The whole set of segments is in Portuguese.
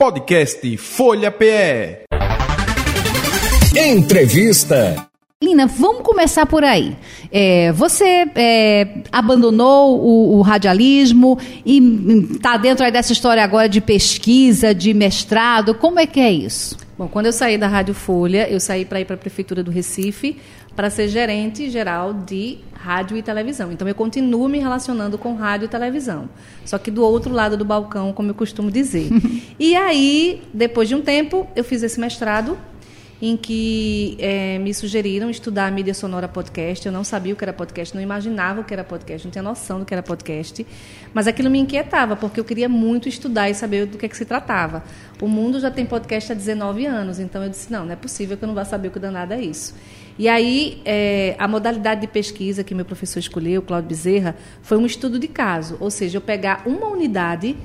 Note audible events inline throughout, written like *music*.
Podcast Folha PE. Entrevista. Lina, vamos começar por aí. É, você é, abandonou o, o, radialismo e está dentro aí dessa história agora de pesquisa, de mestrado. Como é que é isso? Bom, quando eu saí da Rádio Folha, eu saí para ir para a Prefeitura do Recife para ser gerente geral de rádio e televisão. Então eu continuo me relacionando com rádio e televisão, só que do outro lado do balcão, como eu costumo dizer. *laughs* e aí, depois de um tempo, eu fiz esse mestrado em que é, me sugeriram estudar mídia sonora podcast. Eu não sabia o que era podcast, não imaginava o que era podcast, não tinha noção do que era podcast. Mas aquilo me inquietava, porque eu queria muito estudar e saber do que, é que se tratava. O mundo já tem podcast há 19 anos, então eu disse: não, não é possível que eu não vá saber o que danado é isso. E aí, é, a modalidade de pesquisa que meu professor escolheu, Cláudio Bezerra, foi um estudo de caso, ou seja, eu pegar uma unidade,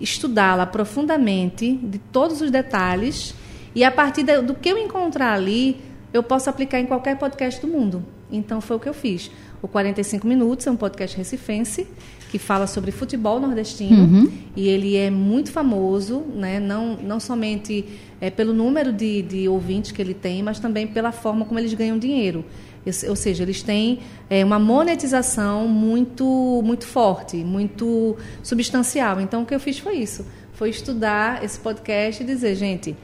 estudá-la profundamente, de todos os detalhes, e a partir do que eu encontrar ali, eu posso aplicar em qualquer podcast do mundo. Então, foi o que eu fiz. O 45 Minutos é um podcast recifense que fala sobre futebol nordestino uhum. e ele é muito famoso, né? não, não somente é, pelo número de, de ouvintes que ele tem, mas também pela forma como eles ganham dinheiro. Ou seja, eles têm é, uma monetização muito, muito forte, muito substancial. Então, o que eu fiz foi isso. Foi estudar esse podcast e dizer, gente,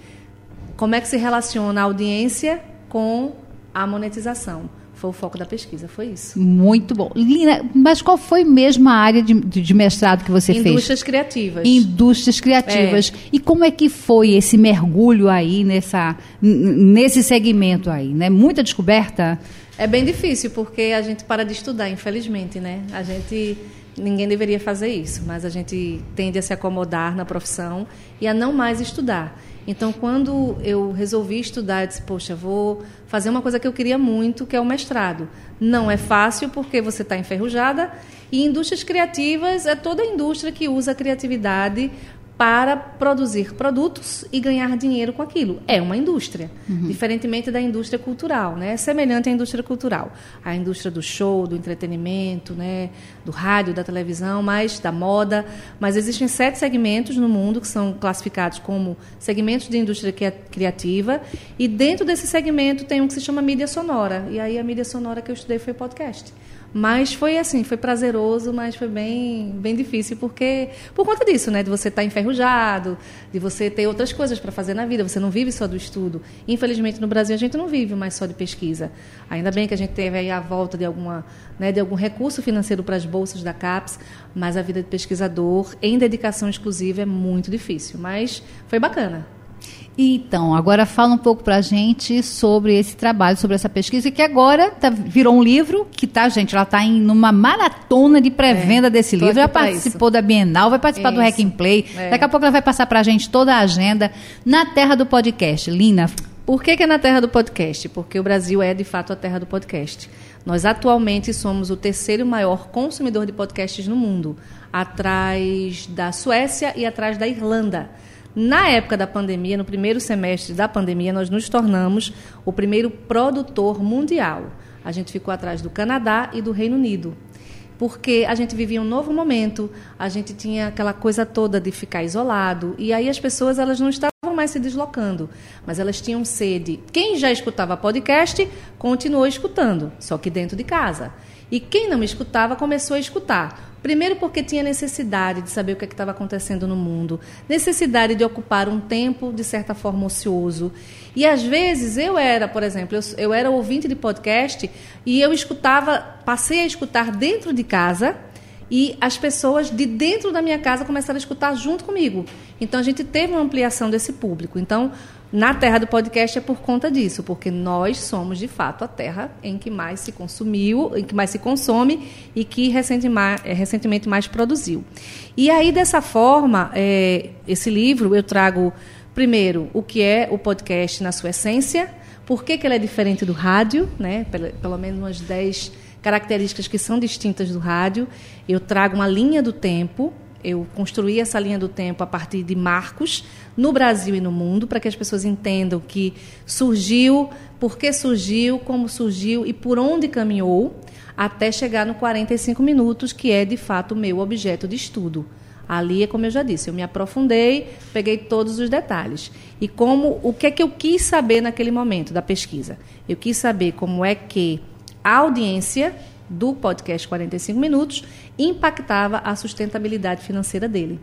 como é que se relaciona a audiência com a monetização? Foi o foco da pesquisa, foi isso. Muito bom. Lina, mas qual foi mesmo a área de, de mestrado que você Indústrias fez? Indústrias criativas. Indústrias criativas. É. E como é que foi esse mergulho aí nessa, nesse segmento aí, né? Muita descoberta? É bem difícil, porque a gente para de estudar, infelizmente, né? A gente ninguém deveria fazer isso, mas a gente tende a se acomodar na profissão e a não mais estudar. Então, quando eu resolvi estudar, eu disse, poxa, vou fazer uma coisa que eu queria muito, que é o mestrado. Não é fácil porque você está enferrujada e indústrias criativas é toda a indústria que usa a criatividade para produzir produtos e ganhar dinheiro com aquilo. É uma indústria, uhum. diferentemente da indústria cultural, né? É semelhante à indústria cultural, a indústria do show, do entretenimento, né? Do rádio, da televisão, mas da moda. Mas existem sete segmentos no mundo que são classificados como segmentos de indústria criativa e dentro desse segmento tem um que se chama mídia sonora. E aí a mídia sonora que eu estudei foi podcast. Mas foi assim, foi prazeroso, mas foi bem, bem difícil porque por conta disso, né, de você estar tá enferrujado, de você ter outras coisas para fazer na vida, você não vive só do estudo. Infelizmente no Brasil a gente não vive mais só de pesquisa. Ainda bem que a gente teve aí a volta de alguma, né, de algum recurso financeiro para as bolsas da CAPES, mas a vida de pesquisador em dedicação exclusiva é muito difícil, mas foi bacana. Então, agora fala um pouco para a gente sobre esse trabalho, sobre essa pesquisa, que agora tá, virou um livro, que tá, gente, ela está em numa maratona de pré-venda é, desse livro, já participou isso. da Bienal, vai participar isso. do Hack and Play, é. daqui a pouco ela vai passar para a gente toda a agenda na terra do podcast. Lina. Por que, que é na terra do podcast? Porque o Brasil é, de fato, a terra do podcast. Nós atualmente somos o terceiro maior consumidor de podcasts no mundo, atrás da Suécia e atrás da Irlanda. Na época da pandemia, no primeiro semestre da pandemia, nós nos tornamos o primeiro produtor mundial. A gente ficou atrás do Canadá e do Reino Unido. Porque a gente vivia um novo momento, a gente tinha aquela coisa toda de ficar isolado, e aí as pessoas elas não estavam mais se deslocando, mas elas tinham sede. Quem já escutava podcast continuou escutando, só que dentro de casa. E quem não escutava começou a escutar. Primeiro, porque tinha necessidade de saber o que é estava acontecendo no mundo, necessidade de ocupar um tempo, de certa forma, ocioso. E às vezes eu era, por exemplo, eu, eu era ouvinte de podcast e eu escutava, passei a escutar dentro de casa e as pessoas de dentro da minha casa começaram a escutar junto comigo. Então a gente teve uma ampliação desse público. Então, na terra do podcast é por conta disso, porque nós somos de fato a terra em que mais se consumiu, em que mais se consome e que é, recentemente mais produziu. E aí dessa forma, é, esse livro eu trago primeiro o que é o podcast na sua essência, por que, que ele é diferente do rádio, né? Pelo, pelo menos umas 10 características que são distintas do rádio. Eu trago uma linha do tempo, eu construí essa linha do tempo a partir de marcos no Brasil e no mundo, para que as pessoas entendam que surgiu, por que surgiu, como surgiu e por onde caminhou, até chegar no 45 minutos, que é de fato o meu objeto de estudo. Ali é como eu já disse, eu me aprofundei, peguei todos os detalhes. E como o que é que eu quis saber naquele momento da pesquisa? Eu quis saber como é que audiência do podcast 45 minutos impactava a sustentabilidade financeira dele.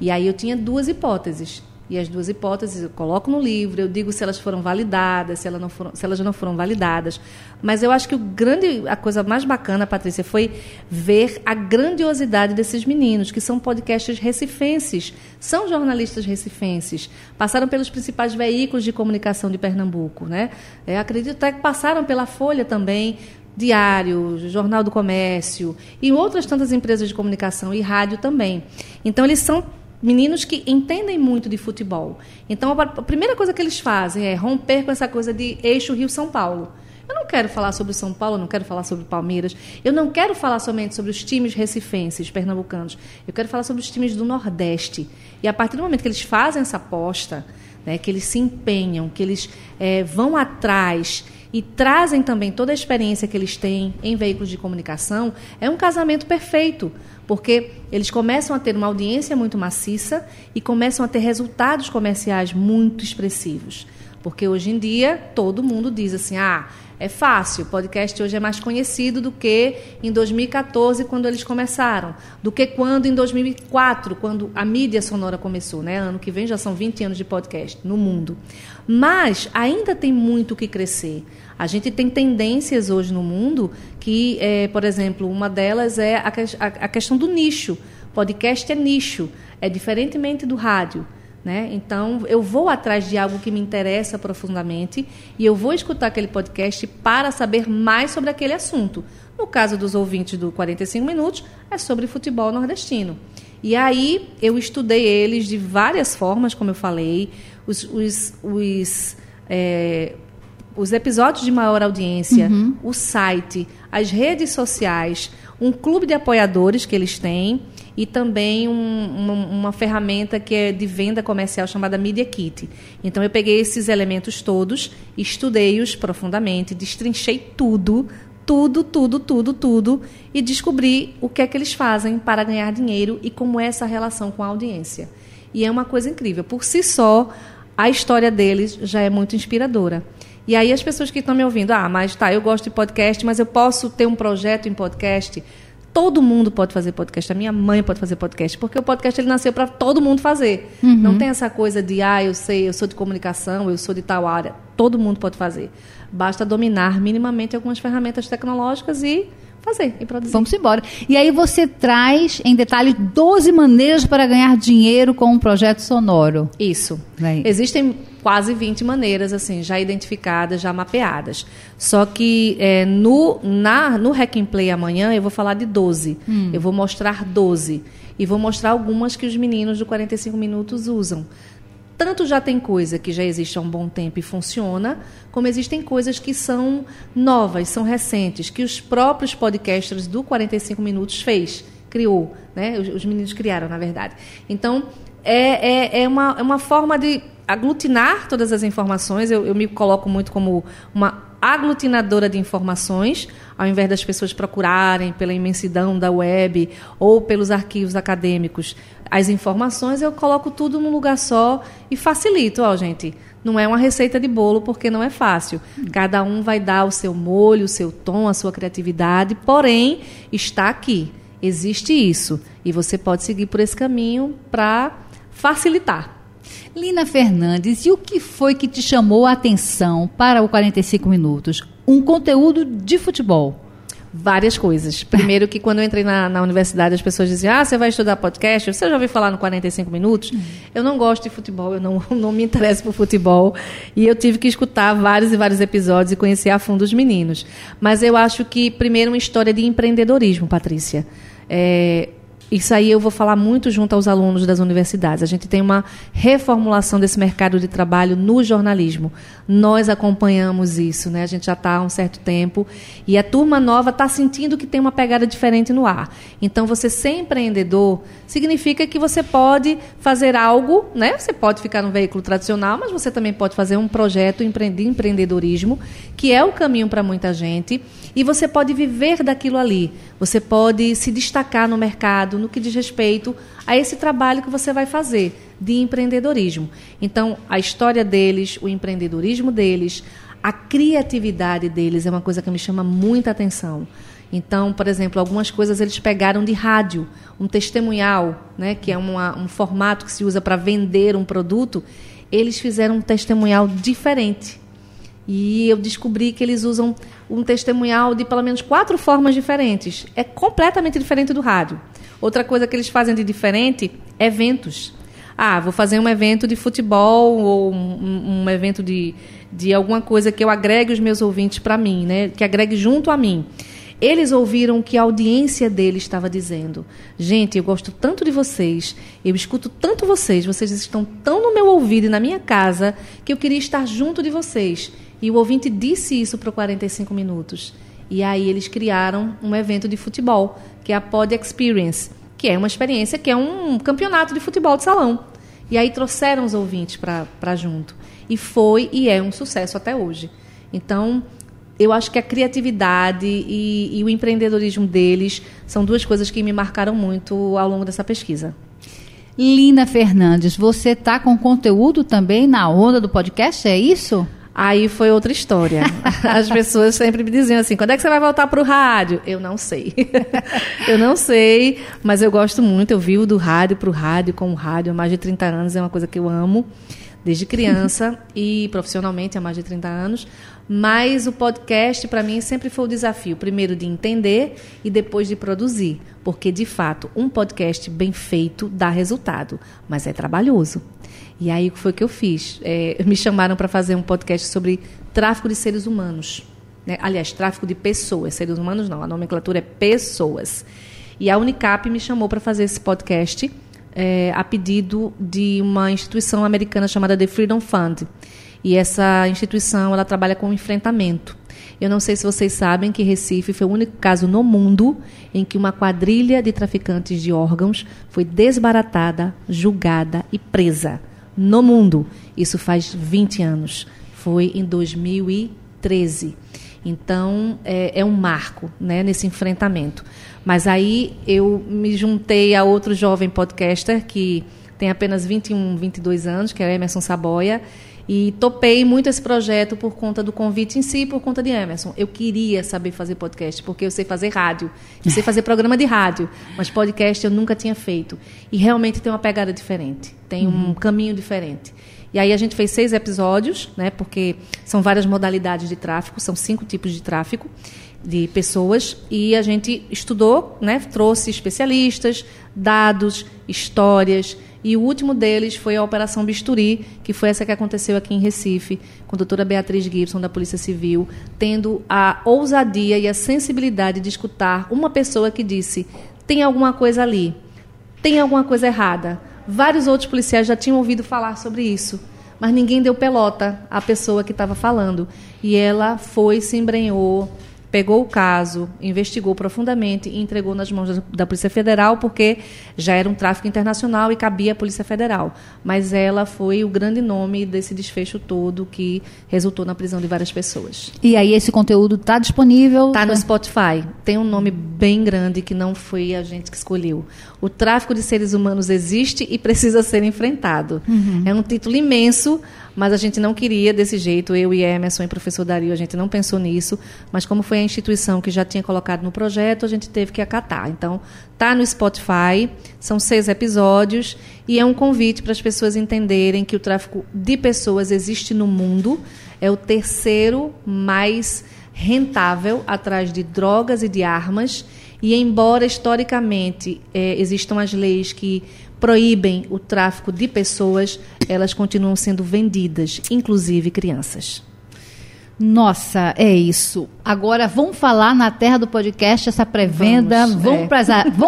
E aí eu tinha duas hipóteses. E as duas hipóteses eu coloco no livro, eu digo se elas foram validadas, se, elas não foram, se elas não foram validadas. Mas eu acho que o grande, a coisa mais bacana, Patrícia, foi ver a grandiosidade desses meninos, que são podcasters recifenses, são jornalistas recifenses, passaram pelos principais veículos de comunicação de Pernambuco. Né? É, acredito até que passaram pela Folha também, Diário, Jornal do Comércio e outras tantas empresas de comunicação e rádio também. Então, eles são meninos que entendem muito de futebol. Então, a primeira coisa que eles fazem é romper com essa coisa de eixo Rio-São Paulo. Eu não quero falar sobre São Paulo, eu não quero falar sobre Palmeiras, eu não quero falar somente sobre os times recifenses, pernambucanos. Eu quero falar sobre os times do Nordeste. E a partir do momento que eles fazem essa aposta, né, que eles se empenham, que eles é, vão atrás e trazem também toda a experiência que eles têm em veículos de comunicação, é um casamento perfeito porque eles começam a ter uma audiência muito maciça e começam a ter resultados comerciais muito expressivos. Porque hoje em dia todo mundo diz assim: ah, é fácil, o podcast hoje é mais conhecido do que em 2014, quando eles começaram, do que quando em 2004, quando a mídia sonora começou, né? Ano que vem já são 20 anos de podcast no mundo. Mas ainda tem muito que crescer. A gente tem tendências hoje no mundo que, é, por exemplo, uma delas é a, a, a questão do nicho. Podcast é nicho, é diferentemente do rádio. Né? Então, eu vou atrás de algo que me interessa profundamente e eu vou escutar aquele podcast para saber mais sobre aquele assunto. No caso dos ouvintes do 45 Minutos, é sobre futebol nordestino. E aí, eu estudei eles de várias formas, como eu falei, os, os, os é, os episódios de maior audiência, uhum. o site, as redes sociais, um clube de apoiadores que eles têm e também um, uma, uma, ferramenta que é de venda comercial chamada Media Kit. Então eu peguei esses elementos todos, estudei-os profundamente, destrinchei tudo, tudo, tudo, tudo, tudo e descobri o que é que eles fazem para ganhar dinheiro e como é essa relação com a audiência. E é uma coisa incrível. Por si só, a história deles já é muito inspiradora. E aí as pessoas que estão me ouvindo, ah, mas tá, eu gosto de podcast, mas eu posso ter um projeto em podcast. Todo mundo pode fazer podcast. A minha mãe pode fazer podcast, porque o podcast ele nasceu para todo mundo fazer. Uhum. Não tem essa coisa de, ah, eu sei, eu sou de comunicação, eu sou de tal área. Todo mundo pode fazer. Basta dominar minimamente algumas ferramentas tecnológicas e fazer e produzir. Vamos embora. E aí você traz em detalhe 12 maneiras para ganhar dinheiro com um projeto sonoro. Isso. Existem quase 20 maneiras assim já identificadas, já mapeadas. Só que é, no na no Hack and Play amanhã eu vou falar de 12. Hum. Eu vou mostrar 12 e vou mostrar algumas que os meninos do 45 minutos usam tanto já tem coisa que já existe há um bom tempo e funciona, como existem coisas que são novas, são recentes, que os próprios podcasters do 45 Minutos fez, criou, né? Os, os meninos criaram, na verdade. Então, é, é, é, uma, é uma forma de aglutinar todas as informações. Eu, eu me coloco muito como uma aglutinadora de informações, ao invés das pessoas procurarem pela imensidão da web ou pelos arquivos acadêmicos as informações, eu coloco tudo num lugar só e facilito, ó, gente. Não é uma receita de bolo porque não é fácil. Cada um vai dar o seu molho, o seu tom, a sua criatividade, porém está aqui. Existe isso e você pode seguir por esse caminho para facilitar. Lina Fernandes, e o que foi que te chamou a atenção para o 45 minutos? Um conteúdo de futebol. Várias coisas. Primeiro que quando eu entrei na, na universidade, as pessoas diziam, ah, você vai estudar podcast? Você já ouviu falar no 45 minutos? Uhum. Eu não gosto de futebol, eu não, *laughs* não me interesso por futebol. E eu tive que escutar vários e vários episódios e conhecer a fundo os meninos. Mas eu acho que, primeiro, uma história de empreendedorismo, Patrícia. É, isso aí eu vou falar muito junto aos alunos das universidades. A gente tem uma reformulação desse mercado de trabalho no jornalismo. Nós acompanhamos isso, né? A gente já está há um certo tempo e a turma nova está sentindo que tem uma pegada diferente no ar. Então, você ser empreendedor significa que você pode fazer algo, né? Você pode ficar no veículo tradicional, mas você também pode fazer um projeto de empreendedorismo, que é o caminho para muita gente, e você pode viver daquilo ali. Você pode se destacar no mercado no que diz respeito a esse trabalho que você vai fazer de empreendedorismo. Então, a história deles, o empreendedorismo deles, a criatividade deles é uma coisa que me chama muita atenção. Então, por exemplo, algumas coisas eles pegaram de rádio, um testemunhal, né, que é uma, um formato que se usa para vender um produto, eles fizeram um testemunhal diferente. E eu descobri que eles usam um testemunhal de pelo menos quatro formas diferentes. É completamente diferente do rádio. Outra coisa que eles fazem de diferente, eventos. Ah, vou fazer um evento de futebol ou um, um evento de, de alguma coisa que eu agregue os meus ouvintes para mim, né? Que agregue junto a mim. Eles ouviram o que a audiência dele estava dizendo. Gente, eu gosto tanto de vocês, eu escuto tanto vocês, vocês estão tão no meu ouvido e na minha casa, que eu queria estar junto de vocês. E o ouvinte disse isso para 45 minutos. E aí eles criaram um evento de futebol, que é a Pod Experience, que é uma experiência que é um campeonato de futebol de salão. E aí trouxeram os ouvintes para junto. E foi e é um sucesso até hoje. Então, eu acho que a criatividade e, e, o empreendedorismo deles são duas coisas que me marcaram muito ao longo dessa pesquisa. Lina Fernandes, você está com conteúdo também na onda do podcast, é isso? Aí foi outra história. *laughs* As pessoas sempre me diziam assim: quando é que você vai voltar para o rádio? Eu não sei. *laughs* eu não sei, mas eu gosto muito. Eu vivo do rádio para o rádio, com o rádio há mais de 30 anos, é uma coisa que eu amo desde criança *laughs* e profissionalmente há mais de 30 anos. Mas o podcast, para mim, sempre foi o desafio: primeiro de entender e depois de produzir. Porque, de fato, um podcast bem feito dá resultado, mas é trabalhoso. E aí, o que foi que eu fiz? É, me chamaram para fazer um podcast sobre tráfico de seres humanos. Né? Aliás, tráfico de pessoas. Seres humanos não, a nomenclatura é pessoas. E a Unicap me chamou para fazer esse podcast é, a pedido de uma instituição americana chamada The Freedom Fund. E essa instituição ela trabalha com enfrentamento. Eu não sei se vocês sabem que Recife foi o único caso no mundo em que uma quadrilha de traficantes de órgãos foi desbaratada, julgada e presa no mundo. Isso faz 20 anos. Foi em 2013. Então, é, é um marco né, nesse enfrentamento. Mas aí eu me juntei a outro jovem podcaster que tem apenas 21, 22 anos, que é Emerson Saboia, e topei muito esse projeto por conta do convite em si, por conta de Emerson. Eu queria saber fazer podcast, porque eu sei fazer rádio, eu sei fazer programa de rádio, mas podcast eu nunca tinha feito. E realmente tem uma pegada diferente, tem um uhum. caminho diferente. E aí a gente fez seis episódios, né, porque são várias modalidades de tráfico, são cinco tipos de tráfico de pessoas e a gente estudou, né, trouxe especialistas, dados, histórias e o último deles foi a Operação Bisturi, que foi essa que aconteceu aqui em Recife, com a doutora Beatriz Gibson, da Polícia Civil, tendo a ousadia e a sensibilidade de escutar uma pessoa que disse: tem alguma coisa ali, tem alguma coisa errada. Vários outros policiais já tinham ouvido falar sobre isso, mas ninguém deu pelota à pessoa que estava falando. E ela foi, se embrenhou, pegou o caso, investigou profundamente e entregou nas mãos da Polícia Federal, porque já era um tráfico internacional e cabia à Polícia Federal. Mas ela foi o grande nome desse desfecho todo que resultou na prisão de várias pessoas. E aí esse conteúdo está disponível? Está no Spotify. Tem um nome bem grande que não foi a gente que escolheu. O tráfico de seres humanos existe e precisa ser enfrentado. Uhum. É um título imenso, mas a gente não queria desse jeito, eu e Emerson e o professor Dario, a gente não pensou nisso, mas como foi a instituição que já tinha colocado no projeto, a gente teve que acatar. Então, tá no Spotify, são seis episódios, e é um convite para as pessoas entenderem que o tráfico de pessoas existe no mundo, é o terceiro mais rentável atrás de drogas e de armas, e embora historicamente é, existam as leis que proíbem o tráfico de pessoas, elas continuam sendo vendidas, inclusive crianças. Nossa, é isso. Agora vamos falar na terra do podcast essa pré-venda. Vamos, é.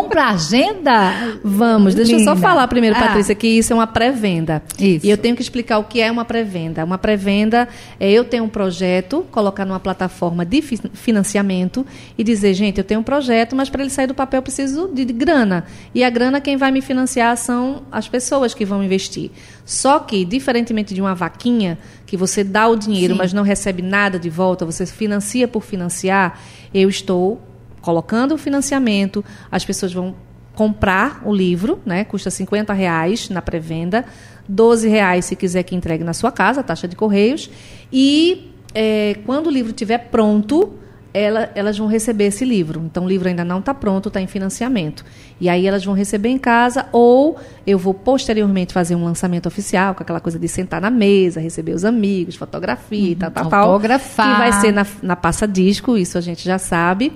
para a agenda? Vamos. Deixa Linda. eu só falar primeiro, ah. Patrícia, que isso é uma pré-venda. E eu tenho que explicar o que é uma pré-venda. Uma pré-venda é eu ter um projeto, colocar numa plataforma de financiamento e dizer, gente, eu tenho um projeto, mas para ele sair do papel eu preciso de, de grana. E a grana quem vai me financiar são as pessoas que vão investir. Só que, diferentemente de uma vaquinha, que você dá o dinheiro, Sim. mas não recebe nada de volta, você financia por financiar, eu estou colocando o financiamento, as pessoas vão comprar o livro, né? Custa 50 reais na pré-venda, 12 reais se quiser que entregue na sua casa, taxa de correios. E é, quando o livro estiver pronto, ela, elas vão receber esse livro. Então, o livro ainda não está pronto, está em financiamento. E aí elas vão receber em casa, ou eu vou posteriormente fazer um lançamento oficial, com aquela coisa de sentar na mesa, receber os amigos, fotografia, uhum, tal, tal, tal. Fotografar. Que vai ser na, na passa disco, isso a gente já sabe.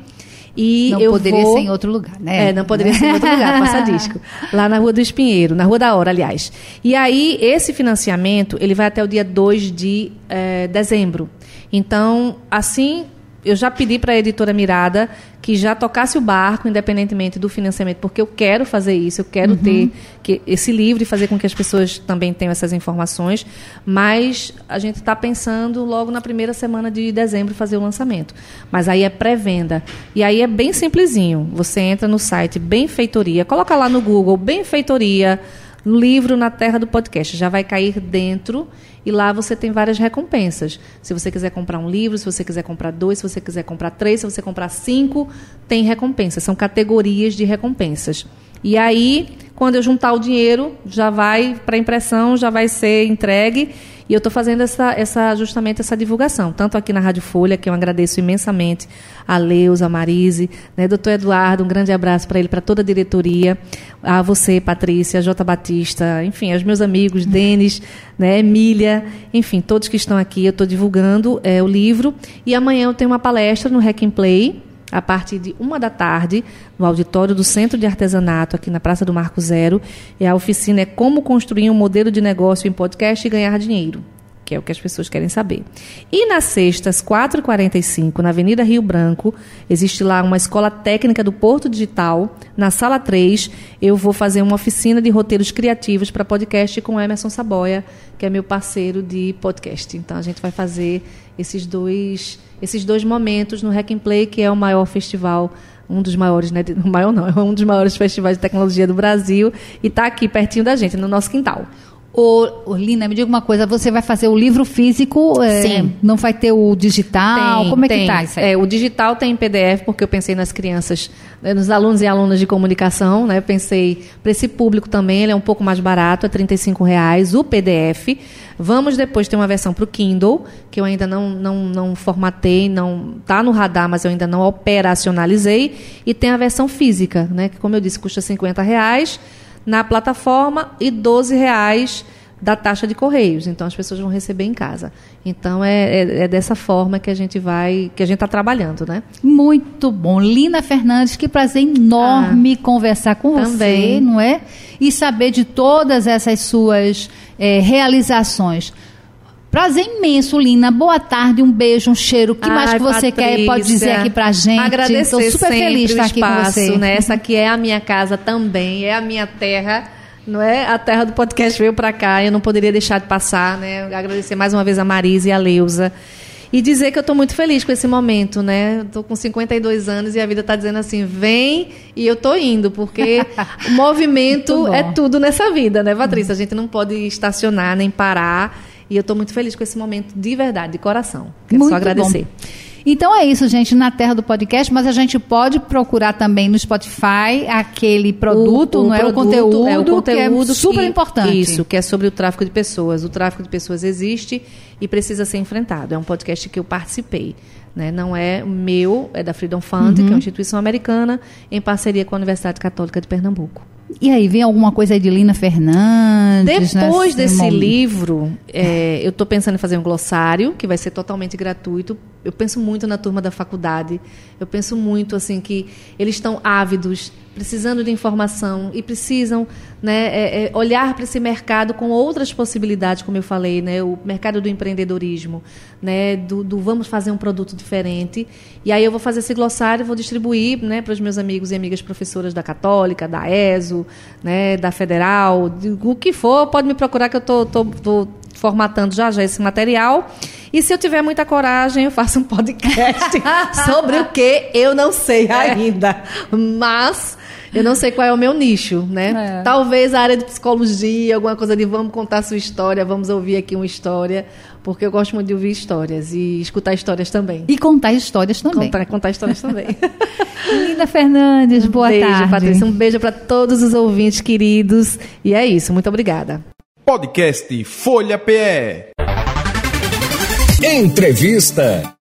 E não poderia vou... ser em outro lugar, né? É, não poderia ser em outro lugar, passa *laughs* disco. Lá na Rua do Espinheiro, na Rua da Hora, aliás. E aí, esse financiamento, ele vai até o dia 2 de é, dezembro. Então, assim eu já pedi para a editora Mirada que já tocasse o barco, independentemente do financiamento, porque eu quero fazer isso, eu quero uhum. ter que, esse livro e fazer com que as pessoas também tenham essas informações. Mas a gente está pensando logo na primeira semana de dezembro fazer o lançamento. Mas aí é pré-venda. E aí é bem simplesinho. Você entra no site Benfeitoria, coloca lá no Google Benfeitoria livro na terra do podcast. Já vai cair dentro e lá você tem várias recompensas. Se você quiser comprar um livro, se você quiser comprar dois, se você quiser comprar três, se você comprar cinco, tem recompensas. São categorias de recompensas. E aí, quando eu juntar o dinheiro, já vai para impressão, já vai ser entregue e eu estou fazendo essa, essa, justamente essa divulgação, tanto aqui na Rádio Folha, que eu agradeço imensamente a Leusa, a Marise, né, doutor Eduardo, um grande abraço para ele, para toda a diretoria, a você, Patrícia, a J. Batista, enfim, aos meus amigos, Denis, né, Emília, enfim, todos que estão aqui, eu estou divulgando é, o livro. E amanhã eu tenho uma palestra no Hack and Play, a partir de uma da tarde, no auditório do Centro de Artesanato, aqui na Praça do Marco Zero. E a oficina é Como Construir um Modelo de Negócio em Podcast e Ganhar Dinheiro que é o que as pessoas querem saber. E nas sextas, 4h45, na Avenida Rio Branco, existe lá uma escola técnica do Porto Digital. Na sala 3, eu vou fazer uma oficina de roteiros criativos para podcast com Emerson Saboia, que é meu parceiro de podcast. Então a gente vai fazer esses dois, esses dois momentos no Hack and Play, que é o maior festival um dos maiores, né? *laughs* Maior não, é um dos maiores festivais de tecnologia do Brasil e está aqui pertinho da gente, no nosso quintal. Ô, Lina, me diga uma coisa, você vai fazer o livro físico? É, Sim. Não vai ter o digital? Tem, Como é tem. que tá isso aí? É, o digital tem em PDF, porque eu pensei nas crianças, né, nos alunos e alunas de comunicação, né? Eu pensei, para esse público também, ele é um pouco mais barato, é R$ reais o PDF. Vamos depois ter uma versão para o Kindle, que eu ainda não, não, não formatei, não está no radar, mas eu ainda não operacionalizei. E tem a versão física, né? Que, como eu disse, custa R$ reais na plataforma e 12 reais da taxa de correios. Então as pessoas vão receber em casa. Então é, é, é dessa forma que a gente vai, que a gente está trabalhando, né? Muito bom, Lina Fernandes, que prazer enorme ah, conversar com também. você, não é? E saber de todas essas suas é, realizações. Prazer imenso, Lina. Boa tarde, um beijo, um cheiro. O que Ai, mais que você Patrícia, quer pode dizer aqui pra gente? Agradecer Estou super feliz de estar aqui com você. Né? Essa aqui é a minha casa também, é a minha terra. Não é? A terra do podcast veio para cá, eu não poderia deixar de passar, né? Agradecer mais uma vez a Marisa e a Leusa. E dizer que eu estou muito feliz com esse momento, né? Estou com 52 anos e a vida está dizendo assim: vem e eu estou indo, porque *laughs* o movimento é tudo nessa vida, né, Patrícia? A gente não pode estacionar nem parar. E eu estou muito feliz com esse momento, de verdade, de coração. Quero muito só agradecer. Bom. Então é isso, gente, na terra do podcast, mas a gente pode procurar também no Spotify aquele produto, o, o não é? o conteúdo, é o conteúdo que é super que, importante. Isso, que é sobre o tráfico de pessoas. O tráfico de pessoas existe e precisa ser enfrentado. É um podcast que eu participei. Né? Não é meu, é da Freedom Fund, uhum. que é uma instituição americana, em parceria com a Universidade Católica de Pernambuco. E aí, vem alguma coisa aí de Lina Fernandes? Depois desse momento? livro, é, eu estou pensando em fazer um glossário, que vai ser totalmente gratuito. Eu penso muito na turma da faculdade. Eu penso muito assim que eles estão ávidos precisando de informação e precisam né, é, é, olhar para esse mercado com outras possibilidades, como eu falei, né, o mercado do empreendedorismo, né, do, do, vamos fazer um produto diferente. E aí eu vou fazer esse glossário, vou distribuir né, para os meus amigos e amigas professoras da Católica, da ESO, né, da Federal, de, o que for, pode me procurar que eu estou formatando já já esse material. E se eu tiver muita coragem, eu faço um podcast *laughs* sobre o que eu não sei ainda. Mas Eu não sei qual é o meu nicho, né? É. Talvez a área de psicologia, alguma coisa de vamos contar sua história, vamos ouvir aqui uma história, porque eu gosto muito de ouvir histórias e escutar histórias também. E contar histórias também. Contar, contar histórias também. *laughs* Linda Fernandes, boa beijo, tarde. Patrícia. Um beijo para todos os ouvintes queridos. E é isso, muito obrigada. Podcast Folha PE. Entrevista.